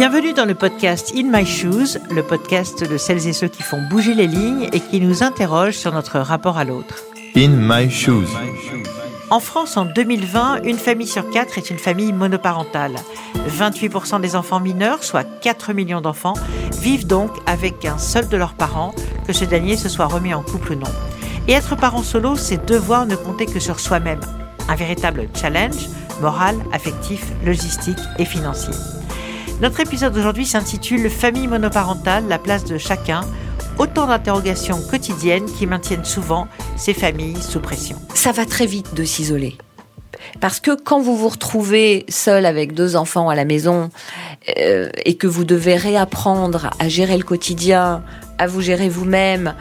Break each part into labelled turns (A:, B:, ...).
A: Bienvenue dans le podcast In My Shoes, le podcast de celles et ceux qui font bouger les lignes et qui nous interrogent sur notre rapport à l'autre.
B: In My Shoes.
A: En France, en 2020, une famille sur quatre est une famille monoparentale. 28% des enfants mineurs, soit 4 millions d'enfants, vivent donc avec un seul de leurs parents, que ce dernier se soit remis en couple ou non. Et être parent solo, c'est devoir ne compter que sur soi-même. Un véritable challenge, moral, affectif, logistique et financier. Notre épisode d'aujourd'hui s'intitule Famille monoparentale, la place de chacun. Autant d'interrogations quotidiennes qui maintiennent souvent ces familles sous pression.
C: Ça va très vite de s'isoler. Parce que quand vous vous retrouvez seul avec deux enfants à la maison euh, et que vous devez réapprendre à gérer le quotidien, à vous gérer vous-même,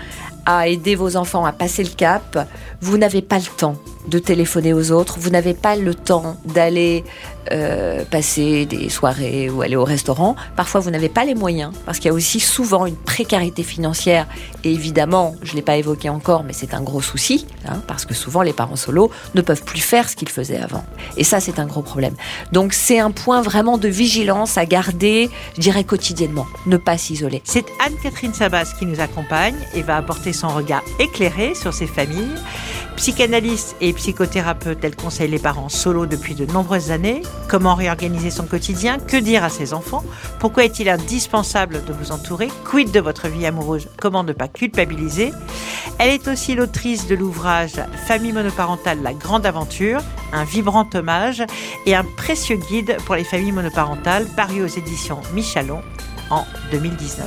C: à aider vos enfants à passer le cap, vous n'avez pas le temps de téléphoner aux autres, vous n'avez pas le temps d'aller euh, passer des soirées ou aller au restaurant. Parfois, vous n'avez pas les moyens, parce qu'il y a aussi souvent une précarité financière. Et évidemment, je ne l'ai pas évoqué encore, mais c'est un gros souci, hein, parce que souvent, les parents solos ne peuvent plus faire ce qu'ils faisaient avant. Et ça, c'est un gros problème. Donc, c'est un point vraiment de vigilance à garder, je dirais, quotidiennement. Ne pas s'isoler.
A: C'est Anne-Catherine Sabas qui nous accompagne et va apporter son regard éclairé sur ces familles. Psychanalyste et psychothérapeute, elle conseille les parents solos depuis de nombreuses années. Comment réorganiser son quotidien Que dire à ses enfants Pourquoi est-il indispensable de vous entourer Quid de votre vie amoureuse Comment ne pas culpabiliser Elle est aussi l'autrice de l'ouvrage Famille monoparentale, la grande aventure, un vibrant hommage et un précieux guide pour les familles monoparentales paru aux éditions Michalon en 2019.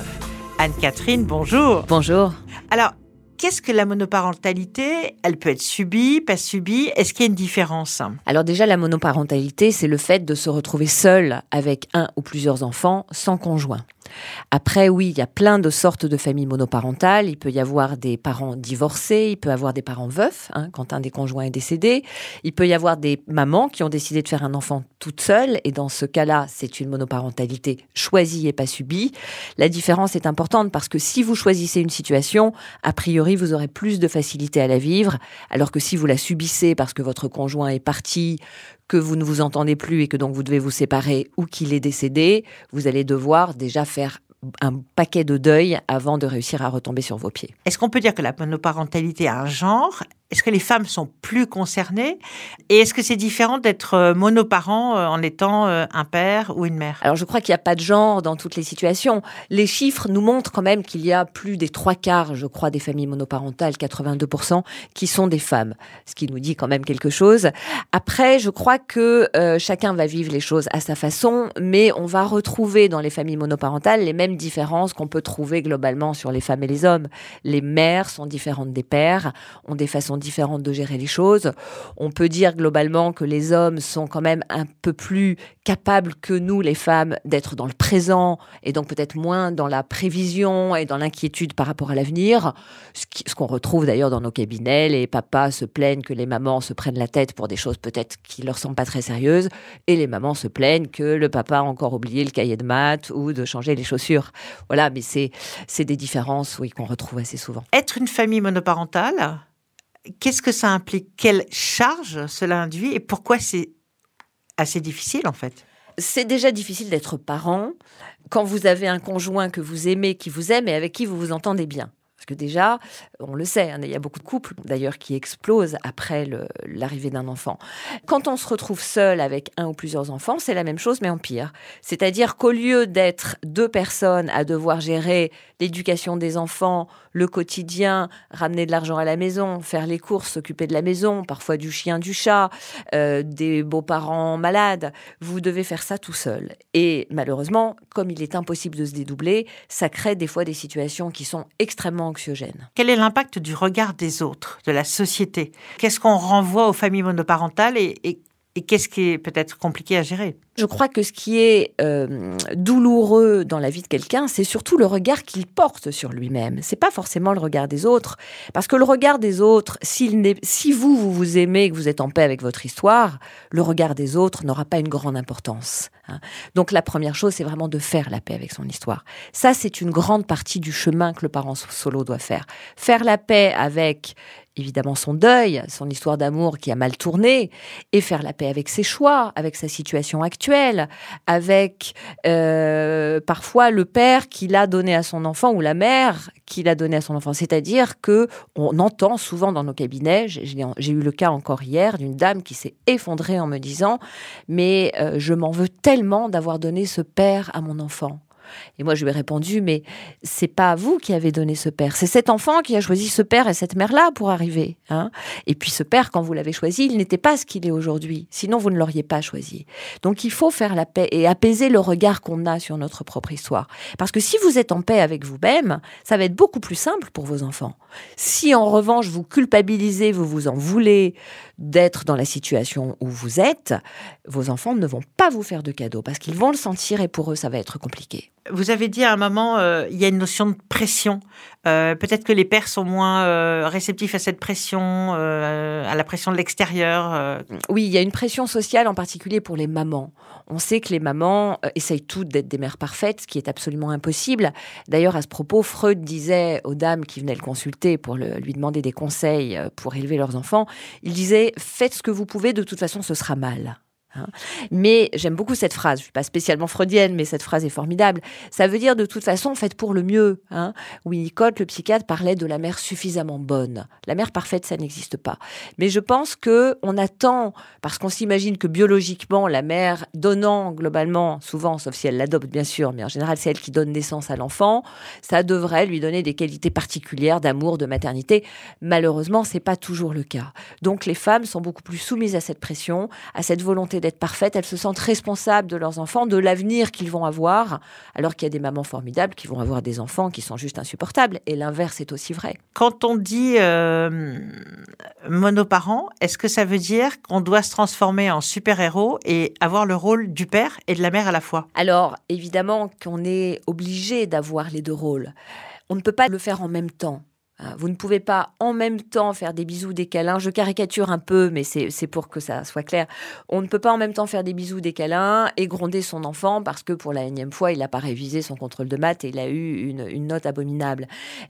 A: Anne-Catherine, bonjour.
C: Bonjour.
A: Alors, Qu'est-ce que la monoparentalité? Elle peut être subie, pas subie? Est-ce qu'il y a une différence?
C: Alors déjà, la monoparentalité, c'est le fait de se retrouver seul avec un ou plusieurs enfants sans conjoint. Après, oui, il y a plein de sortes de familles monoparentales. Il peut y avoir des parents divorcés, il peut y avoir des parents veufs, hein, quand un des conjoints est décédé. Il peut y avoir des mamans qui ont décidé de faire un enfant toute seule, et dans ce cas-là, c'est une monoparentalité choisie et pas subie. La différence est importante parce que si vous choisissez une situation, a priori, vous aurez plus de facilité à la vivre, alors que si vous la subissez parce que votre conjoint est parti, que vous ne vous entendez plus et que donc vous devez vous séparer ou qu'il est décédé, vous allez devoir déjà faire un paquet de deuil avant de réussir à retomber sur vos pieds.
A: Est-ce qu'on peut dire que la monoparentalité a un genre? Est-ce que les femmes sont plus concernées Et est-ce que c'est différent d'être euh, monoparent euh, en étant euh, un père ou une mère?
C: Alors je crois qu'il n'y a pas de genre dans toutes les situations. Les chiffres nous montrent quand même qu'il y a plus des trois quarts, je crois, des familles monoparentales, 82%, qui sont des femmes, ce qui nous dit quand même quelque chose. Après, je crois que chacun va vivre les choses à sa façon, mais on va retrouver dans les familles monoparentales les mêmes différences qu'on peut trouver globalement sur les femmes et les hommes. Les mères sont différentes des pères, ont des façons différentes de gérer les choses. On peut dire globalement que les hommes sont quand même un peu plus capables que nous, les femmes, d'être dans le présent et donc peut-être moins dans la prévision et dans l'inquiétude par rapport à l'avenir. Ce qu'on retrouve d'ailleurs dans nos cabinets, les papas se plaignent que les mamans se prennent la tête pour des choses peut-être qui leur sont pas très sérieuses et les mamans se plaignent que le papa a encore oublié le cahier de maths ou de changer les chaussures. Voilà, mais c'est des différences oui qu'on retrouve assez souvent.
A: Être une famille monoparentale, qu'est-ce que ça implique? Quelle charge cela induit Et pourquoi c'est assez difficile en fait?
C: C'est déjà difficile d'être parent quand vous avez un conjoint que vous aimez, qui vous aime et avec qui vous vous entendez bien. Parce que déjà, on le sait, hein, il y a beaucoup de couples d'ailleurs qui explosent après l'arrivée d'un enfant. Quand on se retrouve seul avec un ou plusieurs enfants, c'est la même chose mais en pire. C'est-à-dire qu'au lieu d'être deux personnes à devoir gérer l'éducation des enfants, le quotidien, ramener de l'argent à la maison, faire les courses, s'occuper de la maison, parfois du chien, du chat, euh, des beaux-parents malades, vous devez faire ça tout seul. Et malheureusement, comme il est impossible de se dédoubler, ça crée des fois des situations qui sont extrêmement
A: quel est l'impact du regard des autres, de la société? Qu'est-ce qu'on renvoie aux familles monoparentales et qu'est-ce qui est peut-être compliqué à gérer?
C: Je crois que ce qui est euh, douloureux dans la vie de quelqu'un, c'est surtout le regard qu'il porte sur lui-même. C'est pas forcément le regard des autres, parce que le regard des autres, si vous vous vous aimez, que vous êtes en paix avec votre histoire, le regard des autres n'aura pas une grande importance. Hein. Donc la première chose, c'est vraiment de faire la paix avec son histoire. Ça, c'est une grande partie du chemin que le parent solo doit faire. Faire la paix avec évidemment son deuil, son histoire d'amour qui a mal tourné, et faire la paix avec ses choix, avec sa situation actuelle, avec euh, parfois le père qu'il a donné à son enfant ou la mère qu'il a donné à son enfant. C'est-à-dire que on entend souvent dans nos cabinets, j'ai eu le cas encore hier d'une dame qui s'est effondrée en me disant mais euh, je m'en veux tellement d'avoir donné ce père à mon enfant. Et moi, je lui ai répondu, mais c'est pas vous qui avez donné ce père, c'est cet enfant qui a choisi ce père et cette mère-là pour arriver. Hein. et puis ce père, quand vous l'avez choisi, il n'était pas ce qu'il est aujourd'hui. Sinon, vous ne l'auriez pas choisi. Donc, il faut faire la paix et apaiser le regard qu'on a sur notre propre histoire. Parce que si vous êtes en paix avec vous-même, ça va être beaucoup plus simple pour vos enfants. Si en revanche, vous culpabilisez, vous vous en voulez d'être dans la situation où vous êtes, vos enfants ne vont pas vous faire de cadeaux parce qu'ils vont le sentir et pour eux, ça va être compliqué.
A: Vous avez dit à un moment, euh, il y a une notion de pression. Euh, peut-être que les pères sont moins euh, réceptifs à cette pression, à la pression de l'extérieur.
C: Oui, il y a une pression sociale en particulier pour les mamans. On sait que les mamans essayent toutes d'être des mères parfaites, ce qui est absolument impossible. D'ailleurs, à ce propos, Freud disait aux dames qui venaient le consulter pour lui demander des conseils pour élever leurs enfants, il disait, faites ce que vous pouvez, de toute façon, ce sera mal. Hein. Mais j'aime beaucoup cette phrase. Je suis pas spécialement freudienne, mais cette phrase est formidable. Ça veut dire de toute façon, faites pour le mieux. Hein. Winnicott, le psychiatre, parlait de la mère suffisamment bonne. La mère parfaite, ça n'existe pas. Mais je pense que on attend, parce qu'on s'imagine que biologiquement, la mère donnant globalement, souvent, sauf si elle l'adopte bien sûr, mais en général c'est elle qui donne naissance à l'enfant, ça devrait lui donner des qualités particulières d'amour, de maternité. Malheureusement, c'est pas toujours le cas. Donc les femmes sont beaucoup plus soumises à cette pression, à cette volonté d'être parfaites, elles se sentent responsables de leurs enfants, de l'avenir qu'ils vont avoir, alors qu'il y a des mamans formidables qui vont avoir des enfants qui sont juste insupportables. Et l'inverse est aussi vrai.
A: Quand on dit euh, monoparent, est-ce que ça veut dire qu'on doit se transformer en super-héros et avoir le rôle du père et de la mère à la fois?
C: Alors, évidemment qu'on est obligé d'avoir les deux rôles. On ne peut pas le faire en même temps. Hein, vous ne pouvez pas en même temps faire des bisous, des câlins. Je caricature un peu, mais c'est pour que ça soit clair. On ne peut pas en même temps faire des bisous, des câlins et gronder son enfant parce que pour la énième fois, il n'a pas révisé son contrôle de maths et il a eu une, note abominable.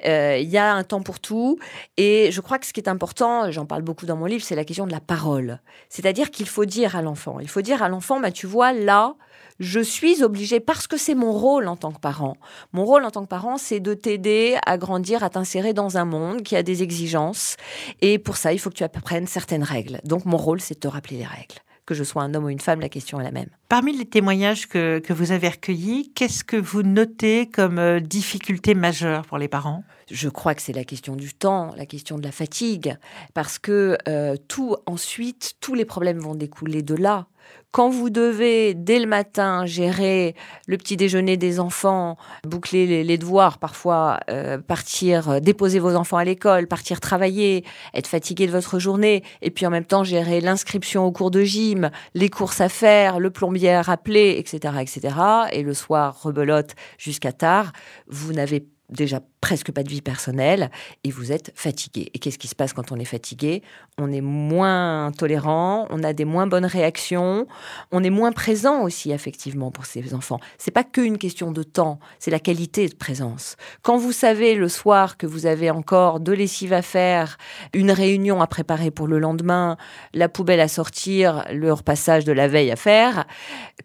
C: Euh, il y a un temps pour tout. Et je crois que ce qui est important, j'en parle beaucoup dans mon livre, c'est la question de la parole. C'est-à-dire qu'il faut dire à l'enfant, il faut dire à l'enfant, bah, tu vois, là, je suis obligée, parce que c'est mon rôle en tant que parent. Mon rôle en tant que parent, c'est de t'aider à grandir, à t'insérer dans un monde qui a des exigences. Et pour ça, il faut que tu apprennes certaines règles. Donc mon rôle, c'est de te rappeler les règles. Que je sois un homme ou une femme, la question est la même.
A: Parmi les témoignages que, que vous avez recueillis, qu'est-ce que vous notez comme euh, difficulté majeure pour les parents?
C: Je crois que c'est la question du temps, la question de la fatigue, parce que euh, tout ensuite, tous les problèmes vont découler de là. Quand vous devez, dès le matin, gérer le petit déjeuner des enfants, boucler les, devoirs, parfois euh, partir, euh, déposer vos enfants à l'école, partir travailler, être fatigué de votre journée, et puis en même temps gérer l'inscription au cours de gym, les courses à faire, le plombier à rappeler, etc., etc., et le soir rebelote jusqu'à tard, vous n'avez déjà presque pas de vie personnelle et vous êtes fatigué. Et qu'est-ce qui se passe quand on est fatigué? On est moins tolérant, on a des moins bonnes réactions, on est moins présent aussi effectivement pour ces enfants. C'est pas qu'une question de temps, c'est la qualité de présence. Quand vous savez le soir que vous avez encore de lessive à faire, une réunion à préparer pour le lendemain, la poubelle à sortir, le repassage de la veille à faire,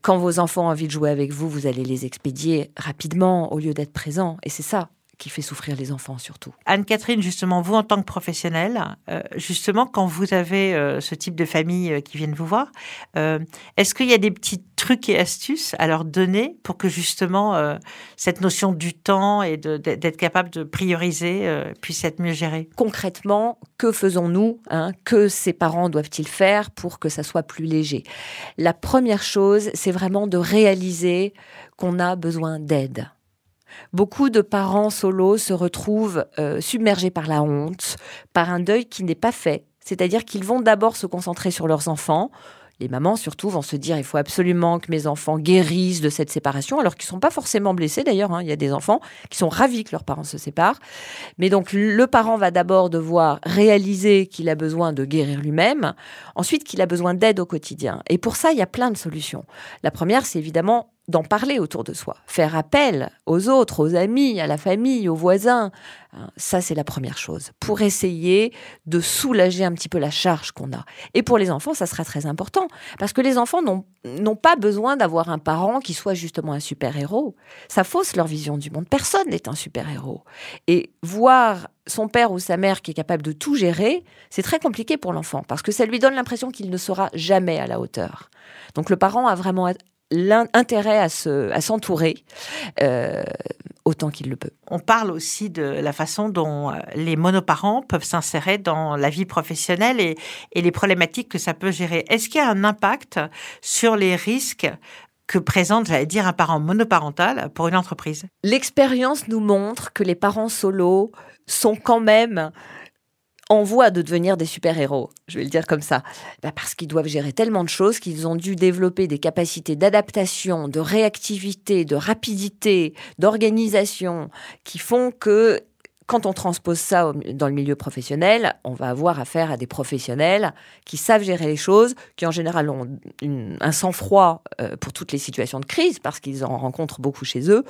C: quand vos enfants ont envie de jouer avec vous, vous allez les expédier rapidement au lieu d'être présent. Et c'est ça qui fait souffrir les enfants surtout.
A: Anne-Catherine, justement, vous en tant que professionnelle, euh, justement, quand vous avez euh, ce type de famille euh, qui viennent vous voir, est-ce qu'il y a des petits trucs et astuces à leur donner pour que justement cette notion du temps et d'être capable de prioriser puisse être mieux gérée?
C: Concrètement, que faisons-nous hein Que ces parents doivent-ils faire pour que ça soit plus léger? La première chose, c'est vraiment de réaliser qu'on a besoin d'aide Beaucoup de parents solos se retrouvent euh, submergés par la honte, par un deuil qui n'est pas fait. C'est-à-dire qu'ils vont d'abord se concentrer sur leurs enfants. Les mamans, surtout, vont se dire il faut absolument que mes enfants guérissent de cette séparation, alors qu'ils ne sont pas forcément blessés d'ailleurs. Hein. Il y a des enfants qui sont ravis que leurs parents se séparent. Mais donc, le parent va d'abord devoir réaliser qu'il a besoin de guérir lui-même, ensuite qu'il a besoin d'aide au quotidien. Et pour ça, il y a plein de solutions. La première, c'est évidemment d'en parler autour de soi, faire appel aux autres, aux amis, à la famille, aux voisins. Hein, ça, c'est la première chose, pour essayer de soulager un petit peu la charge qu'on a. Et pour les enfants, ça sera très important, parce que les enfants n'ont pas besoin d'avoir un parent qui soit justement un super-héros. Ça fausse leur vision du monde. Personne n'est un super-héros. Et voir son père ou sa mère qui est capable de tout gérer, c'est très compliqué pour l'enfant, parce que ça lui donne l'impression qu'il ne sera jamais à la hauteur. Donc le parent a vraiment l'intérêt à s'entourer euh, autant qu'il le peut.
A: On parle aussi de la façon dont euh, les monoparents peuvent s'insérer dans la vie professionnelle et, et les problématiques que ça peut gérer. Est-ce qu'il y a un impact sur les risques que présente, j'allais dire, un parent monoparental pour une entreprise?
C: L'expérience nous montre que les parents solos sont quand même en voie de devenir des super-héros, je vais le dire comme ça, bah, parce qu'ils doivent gérer tellement de choses qu'ils ont dû développer des capacités d'adaptation, de réactivité, de rapidité, d'organisation, qui font que quand on transpose ça dans le milieu professionnel, on va avoir affaire à des professionnels qui savent gérer les choses, qui en général ont un sang-froid euh, pour toutes les situations de crise, parce qu'ils en rencontrent beaucoup chez eux.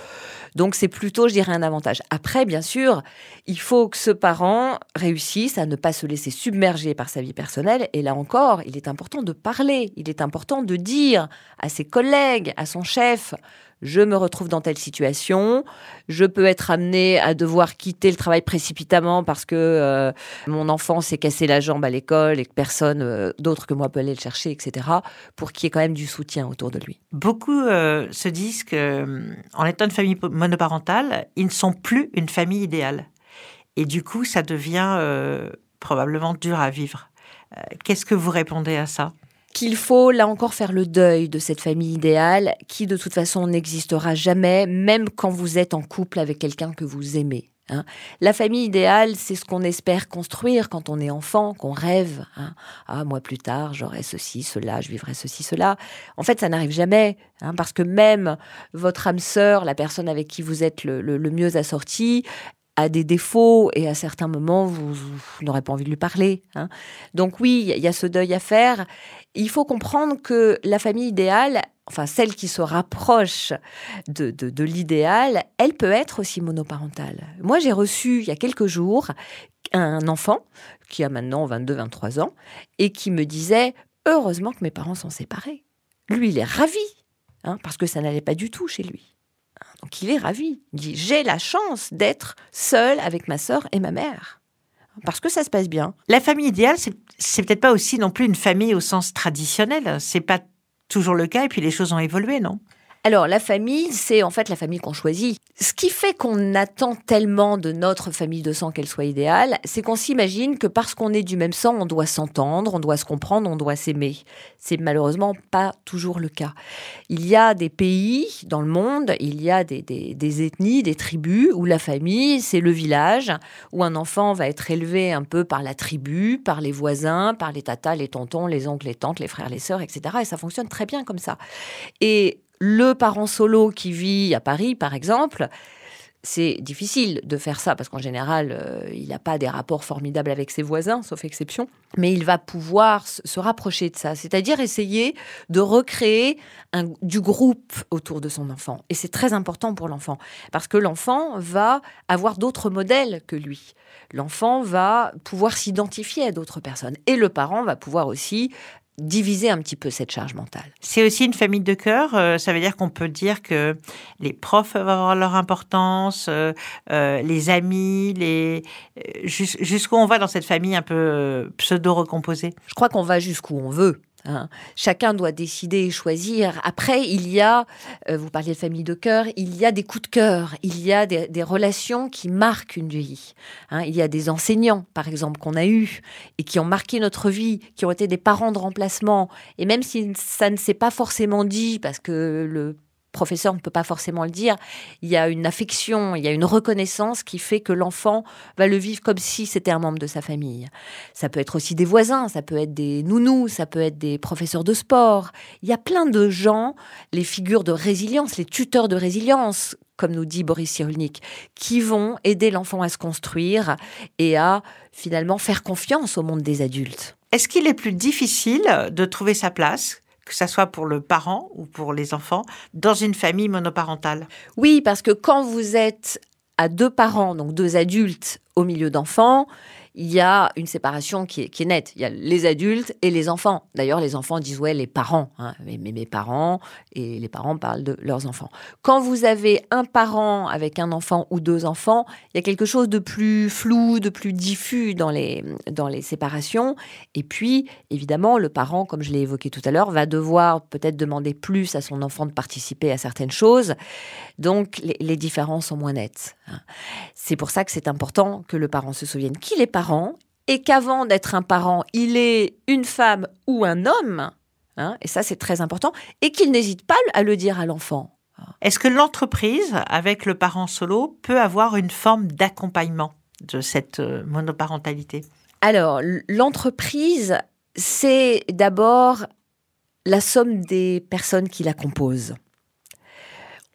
C: Donc c'est plutôt, je dirais, un avantage. Après, bien sûr, il faut que ce parent réussisse à ne pas se laisser submerger par sa vie personnelle. Et là encore, il est important de parler, il est important de dire à ses collègues, à son chef, je me retrouve dans telle situation, je peux être amené à devoir quitter le travail précipitamment parce que euh, mon enfant s'est cassé la jambe à l'école et que personne euh, d'autre que moi peut aller le chercher, etc., pour qu'il y ait quand même du soutien autour de lui.
A: Beaucoup euh, se disent que, en étant une famille monoparentale, ils ne sont plus une famille idéale. Et du coup, ça devient probablement dur à vivre. Qu'est-ce que vous répondez à ça?
C: Qu'il faut là encore faire le deuil de cette famille idéale qui de toute façon n'existera jamais, même quand vous êtes en couple avec quelqu'un que vous aimez. Hein. La famille idéale, c'est ce qu'on espère construire quand on est enfant, qu'on rêve. Hein. Ah, moi plus tard, j'aurai ceci, cela, je vivrai ceci, cela. En fait, ça n'arrive jamais, hein, parce que même votre âme sœur, la personne avec qui vous êtes le, le mieux assorti, a des défauts et à certains moments, vous, n'aurez pas envie de lui parler. Hein. Donc oui, il y a ce deuil à faire. Il faut comprendre que la famille idéale, enfin celle qui se rapproche de, de l'idéal, elle peut être aussi monoparentale. Moi, j'ai reçu il y a quelques jours un enfant qui a maintenant 22-23 ans et qui me disait, heureusement que mes parents sont séparés. Lui, il est ravi, hein, parce que ça n'allait pas du tout chez lui. Donc il est ravi. Il dit J'ai la chance d'être seul avec ma sœur et ma mère. Parce que ça se passe bien.
A: La famille idéale, c'est peut-être pas aussi non plus une famille au sens traditionnel. C'est pas toujours le cas et puis les choses ont évolué, non?
C: Alors, la famille, c'est en fait la famille qu'on choisit. Ce qui fait qu'on attend tellement de notre famille de sang qu'elle soit idéale, c'est qu'on s'imagine que parce qu'on est du même sang, on doit s'entendre, on doit se comprendre, on doit s'aimer. C'est malheureusement pas toujours le cas. Il y a des pays dans le monde, il y a des, des ethnies, des tribus où la famille, c'est le village, où un enfant va être élevé un peu par la tribu, par les voisins, par les tatas, les tontons, les oncles, les tantes, les frères, les sœurs, etc. Et ça fonctionne très bien comme ça. Et le parent solo qui vit à Paris, par exemple, c'est difficile de faire ça parce qu'en général, euh, il n'a pas des rapports formidables avec ses voisins, sauf exception. Mais il va pouvoir se rapprocher de ça, c'est-à-dire essayer de recréer du groupe autour de son enfant. Et c'est très important pour l'enfant parce que l'enfant va avoir d'autres modèles que lui. L'enfant va pouvoir s'identifier à d'autres personnes et le parent va pouvoir aussi diviser un petit peu cette charge mentale.
A: C'est aussi une famille de cœur. Euh, ça veut dire qu'on peut dire que les profs vont avoir leur importance, euh, euh, les amis, les jusqu'où on va dans cette famille un peu pseudo recomposée.
C: Je crois qu'on va jusqu'où on veut. Hein. Chacun doit décider et choisir. Après, il y a, euh, vous parliez de famille de cœur, il y a des coups de cœur, il y a des, relations qui marquent une vie. Hein. Il y a des enseignants, par exemple, qu'on a eus et qui ont marqué notre vie, qui ont été des parents de remplacement. Et même si ça ne s'est pas forcément dit, parce que le professeur ne peut pas forcément le dire, il y a une affection, il y a une reconnaissance qui fait que l'enfant va le vivre comme si c'était un membre de sa famille. Ça peut être aussi des voisins, ça peut être des nounous, ça peut être des professeurs de sport. Il y a plein de gens, les figures de résilience, les tuteurs de résilience, comme nous dit Boris Cyrulnik, qui vont aider l'enfant à se construire et à finalement faire confiance au monde des adultes.
A: Est-ce qu'il est plus difficile de trouver sa place que ça soit pour le parent ou pour les enfants, dans une famille monoparentale.
C: Oui, parce que quand vous êtes à deux parents, donc deux adultes au milieu d'enfants, il y a une séparation qui est, nette. Il y a les adultes et les enfants. D'ailleurs, les enfants disent ouais, les parents. Hein. Mais, mes parents et les parents parlent de leurs enfants. Quand vous avez un parent avec un enfant ou deux enfants, il y a quelque chose de plus flou, de plus diffus dans les, dans les séparations. Et puis, évidemment, le parent, comme je l'ai évoqué tout à l'heure, va devoir peut-être demander plus à son enfant de participer à certaines choses. Donc, les, les différences sont moins nettes. Hein. C'est pour ça que c'est important que le parent se souvienne qu'il est parent et qu'avant d'être un parent, il est une femme ou un homme, hein, et ça c'est très important, et qu'il n'hésite pas à le dire à l'enfant.
A: Est-ce que l'entreprise, avec le parent solo, peut avoir une forme d'accompagnement de cette euh, monoparentalité?
C: Alors, l'entreprise, c'est d'abord la somme des personnes qui la composent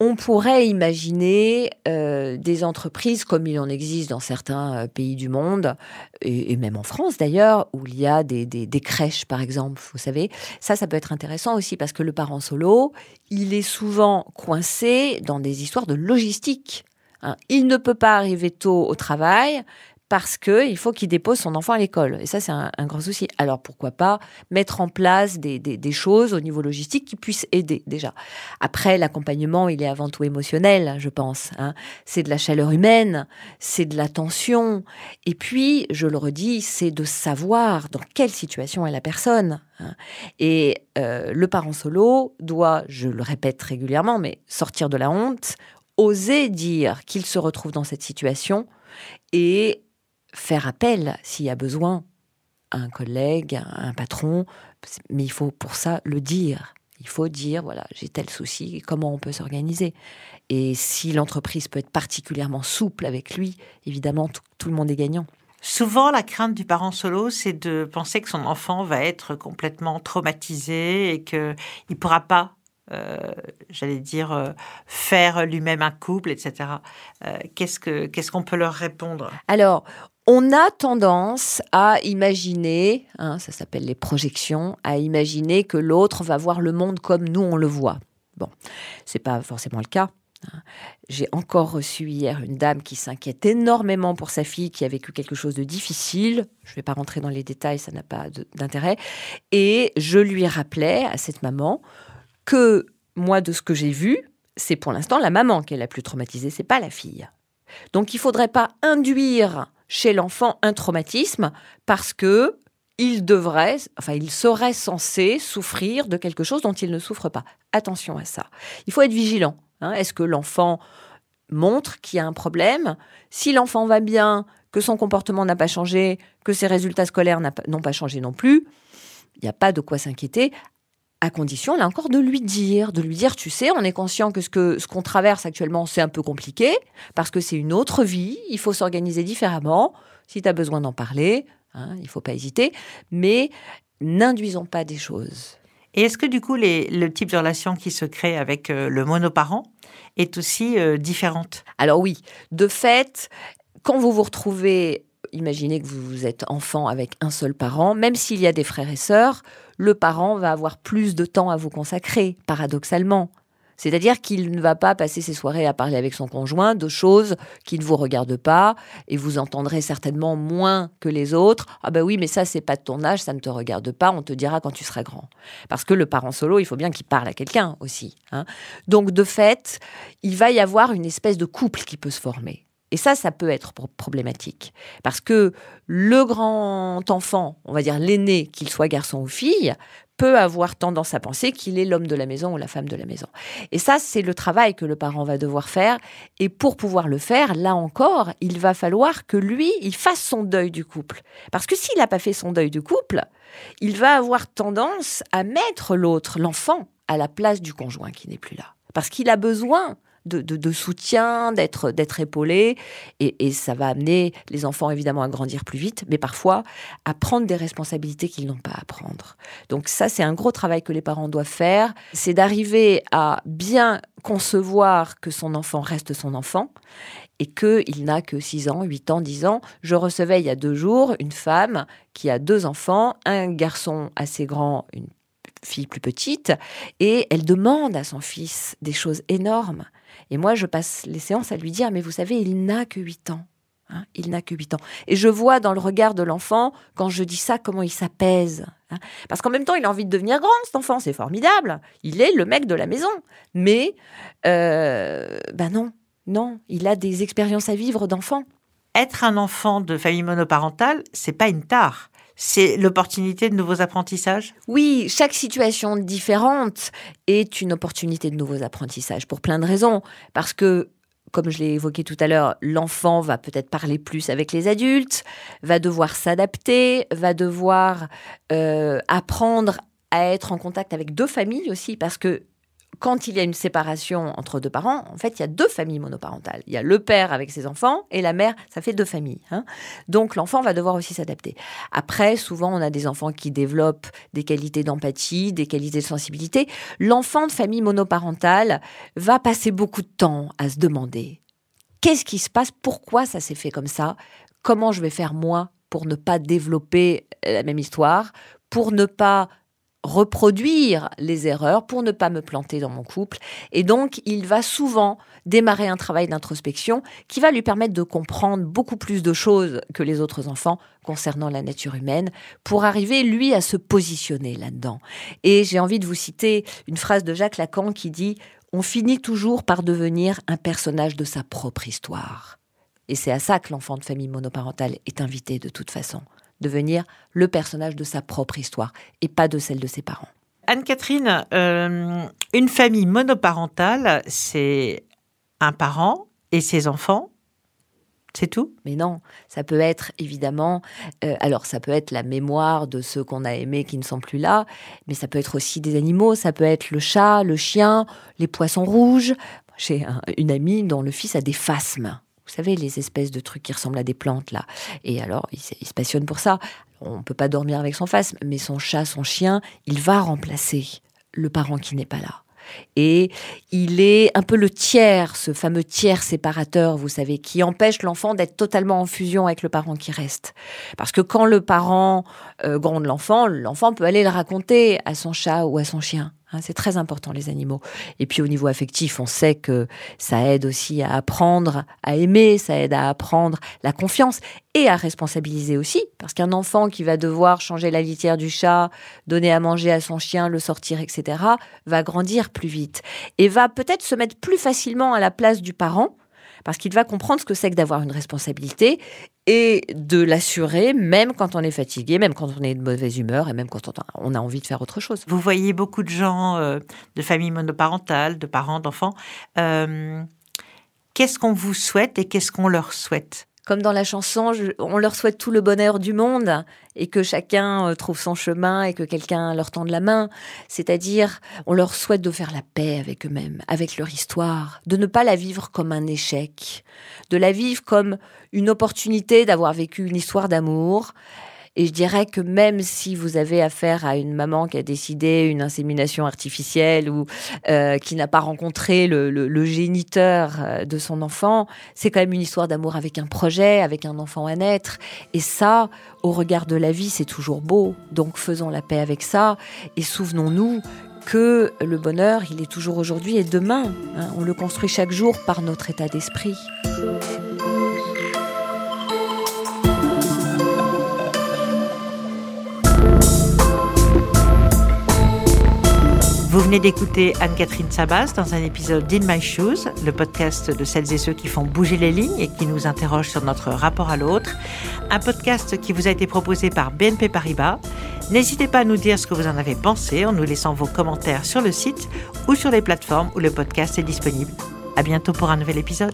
C: on pourrait imaginer euh, des entreprises comme il en existe dans certains euh, pays du monde, et, même en France d'ailleurs, où il y a des, crèches par exemple, vous savez. Ça, ça peut être intéressant aussi parce que le parent solo, il est souvent coincé dans des histoires de logistique. Hein. Il ne peut pas arriver tôt au travail parce qu'il faut qu'il dépose son enfant à l'école. Et ça, c'est un, grand souci. Alors pourquoi pas mettre en place des, choses au niveau logistique qui puissent aider déjà. Après, l'accompagnement, il est avant tout émotionnel, je pense. Hein. C'est de la chaleur humaine, c'est de l'attention. Et puis, je le redis, c'est de savoir dans quelle situation est la personne. Hein. Et euh, le parent solo doit, je le répète régulièrement, mais sortir de la honte, oser dire qu'il se retrouve dans cette situation et faire appel s'il y a besoin à un collègue, à un patron, mais il faut pour ça le dire. Il faut dire, voilà, j'ai tel souci, comment on peut s'organiser? Et si l'entreprise peut être particulièrement souple avec lui, évidemment, tout, le monde est gagnant.
A: Souvent, la crainte du parent solo, c'est de penser que son enfant va être complètement traumatisé et qu'il ne pourra pas euh, j'allais dire, euh, faire lui-même un couple, etc. Euh, qu'est-ce que qu'est-ce qu'on peut leur répondre?
C: Alors, on a tendance à imaginer, hein, ça s'appelle les projections, à imaginer que l'autre va voir le monde comme nous on le voit. Bon, c'est pas forcément le cas. Hein. J'ai encore reçu hier une dame qui s'inquiète énormément pour sa fille qui a vécu quelque chose de difficile. Je ne vais pas rentrer dans les détails, ça n'a pas d'intérêt. Et je lui rappelais à cette maman que moi, de ce que j'ai vu, c'est pour l'instant la maman qui est la plus traumatisée, c'est pas la fille. Donc il faudrait pas induire chez l'enfant un traumatisme parce que il devrait, enfin, il serait censé souffrir de quelque chose dont il ne souffre pas. Attention à ça. Il faut être vigilant. Hein. Est-ce que l'enfant montre qu'il y a un problème? Si l'enfant va bien, que son comportement n'a pas changé, que ses résultats scolaires n'ont pas changé non plus, il n'y a pas de quoi s'inquiéter à condition, là encore, de lui dire, de lui dire, tu sais, on est conscient que ce que ce qu'on traverse actuellement, c'est un peu compliqué, parce que c'est une autre vie, il faut s'organiser différemment. Si tu as besoin d'en parler, hein, il faut pas hésiter, mais n'induisons pas des choses.
A: Et est-ce que du coup, le type de relation qui se crée avec euh, le monoparent est aussi euh, différente?
C: Alors oui, de fait, quand vous vous retrouvez imaginez que vous êtes enfant avec un seul parent, même s'il y a des frères et sœurs, le parent va avoir plus de temps à vous consacrer, paradoxalement. C'est-à-dire qu'il ne va pas passer ses soirées à parler avec son conjoint de choses qui ne vous regardent pas et vous entendrez certainement moins que les autres. Ah ben oui, mais ça c'est pas de ton âge, ça ne te regarde pas, on te dira quand tu seras grand. Parce que le parent solo, il faut bien qu'il parle à quelqu'un aussi. Hein. Donc de fait, il va y avoir une espèce de couple qui peut se former. Et ça, ça peut être problématique. Parce que le grand enfant, on va dire l'aîné, qu'il soit garçon ou fille, peut avoir tendance à penser qu'il est l'homme de la maison ou la femme de la maison. Et ça, c'est le travail que le parent va devoir faire. Et pour pouvoir le faire, là encore, il va falloir que lui, il fasse son deuil du couple. Parce que s'il n'a pas fait son deuil du couple, il va avoir tendance à mettre l'autre, l'enfant, à la place du conjoint qui n'est plus là. Parce qu'il a besoin de, soutien, d'être épaulé, et, ça va amener les enfants évidemment à grandir plus vite, mais parfois à prendre des responsabilités qu'ils n'ont pas à prendre. Donc ça, c'est un gros travail que les parents doivent faire, c'est d'arriver à bien concevoir que son enfant reste son enfant et qu'il n'a que 6 ans, 8 ans, 10 ans. Je recevais il y a deux jours une femme qui a deux enfants, un garçon assez grand, une fille plus petite, et elle demande à son fils des choses énormes. Et moi, je passe les séances à lui dire, mais vous savez, il n'a que 8 ans. Hein, il n'a que 8 ans. Et je vois dans le regard de l'enfant, quand je dis ça, comment il s'apaise. Hein. Parce qu'en même temps, il a envie de devenir grand, cet enfant, c'est formidable. Il est le mec de la maison. Mais, euh, ben non, non, il a des expériences à vivre d'enfant.
A: Être un enfant de famille monoparentale, c'est pas une tare c'est l'opportunité de nouveaux apprentissages?
C: Oui, chaque situation différente est une opportunité de nouveaux apprentissages pour plein de raisons. Parce que comme je l'ai évoqué tout à l'heure, l'enfant va peut-être parler plus avec les adultes, va devoir s'adapter, va devoir euh, apprendre à être en contact avec deux familles aussi, parce que quand il y a une séparation entre deux parents, en fait, il y a deux familles monoparentales. Il y a le père avec ses enfants et la mère, ça fait deux familles. Hein. Donc l'enfant va devoir aussi s'adapter. Après, souvent, on a des enfants qui développent des qualités d'empathie, des qualités de sensibilité. L'enfant de famille monoparentale va passer beaucoup de temps à se demander qu'est-ce qui se passe, pourquoi ça s'est fait comme ça, comment je vais faire moi pour ne pas développer la même histoire, pour ne pas reproduire les erreurs pour ne pas me planter dans mon couple. Et donc, il va souvent démarrer un travail d'introspection qui va lui permettre de comprendre beaucoup plus de choses que les autres enfants concernant la nature humaine pour arriver, lui, à se positionner là-dedans. Et j'ai envie de vous citer une phrase de Jacques Lacan qui dit On finit toujours par devenir un personnage de sa propre histoire. Et c'est à ça que l'enfant de famille monoparentale est invité de toute façon devenir le personnage de sa propre histoire et pas de celle de ses parents.
A: Anne-Catherine, euh, une famille monoparentale, c'est un parent et ses enfants. C'est tout?
C: Mais non, ça peut être évidemment, euh, alors ça peut être la mémoire de ceux qu'on a aimés qui ne sont plus là, mais ça peut être aussi des animaux, ça peut être le chat, le chien, les poissons rouges. J'ai une amie dont le fils a des phasmes. Vous savez, les espèces de trucs qui ressemblent à des plantes, là. Et alors, il, se passionne pour ça. On ne peut pas dormir avec son phasme, mais son chat, son chien, il va remplacer le parent qui n'est pas là. Et il est un peu le tiers, ce fameux tiers séparateur, vous savez, qui empêche l'enfant d'être totalement en fusion avec le parent qui reste. Parce que quand le parent euh, gronde l'enfant, l'enfant peut aller le raconter à son chat ou à son chien. Hein, c'est très important, les animaux. Et puis au niveau affectif, on sait que ça aide aussi à apprendre à aimer, ça aide à apprendre la confiance et à responsabiliser aussi. Parce qu'un enfant qui va devoir changer la litière du chat, donner à manger à son chien, le sortir, etc., va grandir plus vite et va peut-être se mettre plus facilement à la place du parent parce qu'il va comprendre ce que c'est que d'avoir une responsabilité et de l'assurer même quand on est fatigué, même quand on est de mauvaise humeur et même quand on a envie de faire autre chose.
A: Vous voyez beaucoup de gens euh, de familles monoparentales, de parents, d'enfants. Euh, qu'est-ce qu'on vous souhaite et qu'est-ce qu'on leur souhaite?
C: Comme dans la chanson, on leur souhaite tout le bonheur du monde et que chacun euh, trouve son chemin et que quelqu'un leur tende la main. C'est-à-dire, on leur souhaite de faire la paix avec eux-mêmes, avec leur histoire, de ne pas la vivre comme un échec, de la vivre comme une opportunité d'avoir vécu une histoire d'amour et je dirais que même si vous avez affaire à une maman qui a décidé une insémination artificielle ou euh, qui n'a pas rencontré le, géniteur euh, de son enfant, c'est quand même une histoire d'amour avec un projet, avec un enfant à naître. Et ça, au regard de la vie, c'est toujours beau. Donc faisons la paix avec ça et souvenons-nous que le bonheur, il est toujours aujourd'hui et demain. Hein. on le construit chaque jour par notre état d'esprit.
A: Vous venez d'écouter Anne-Catherine Sabas dans un épisode d'In My Shoes, le podcast de celles et ceux qui font bouger les lignes et qui nous interrogent sur notre rapport à l'autre. Un podcast qui vous a été proposé par BNP Paribas. N'hésitez pas à nous dire ce que vous en avez pensé en nous laissant vos commentaires sur le site ou sur les plateformes où le podcast est disponible. À bientôt pour un nouvel épisode.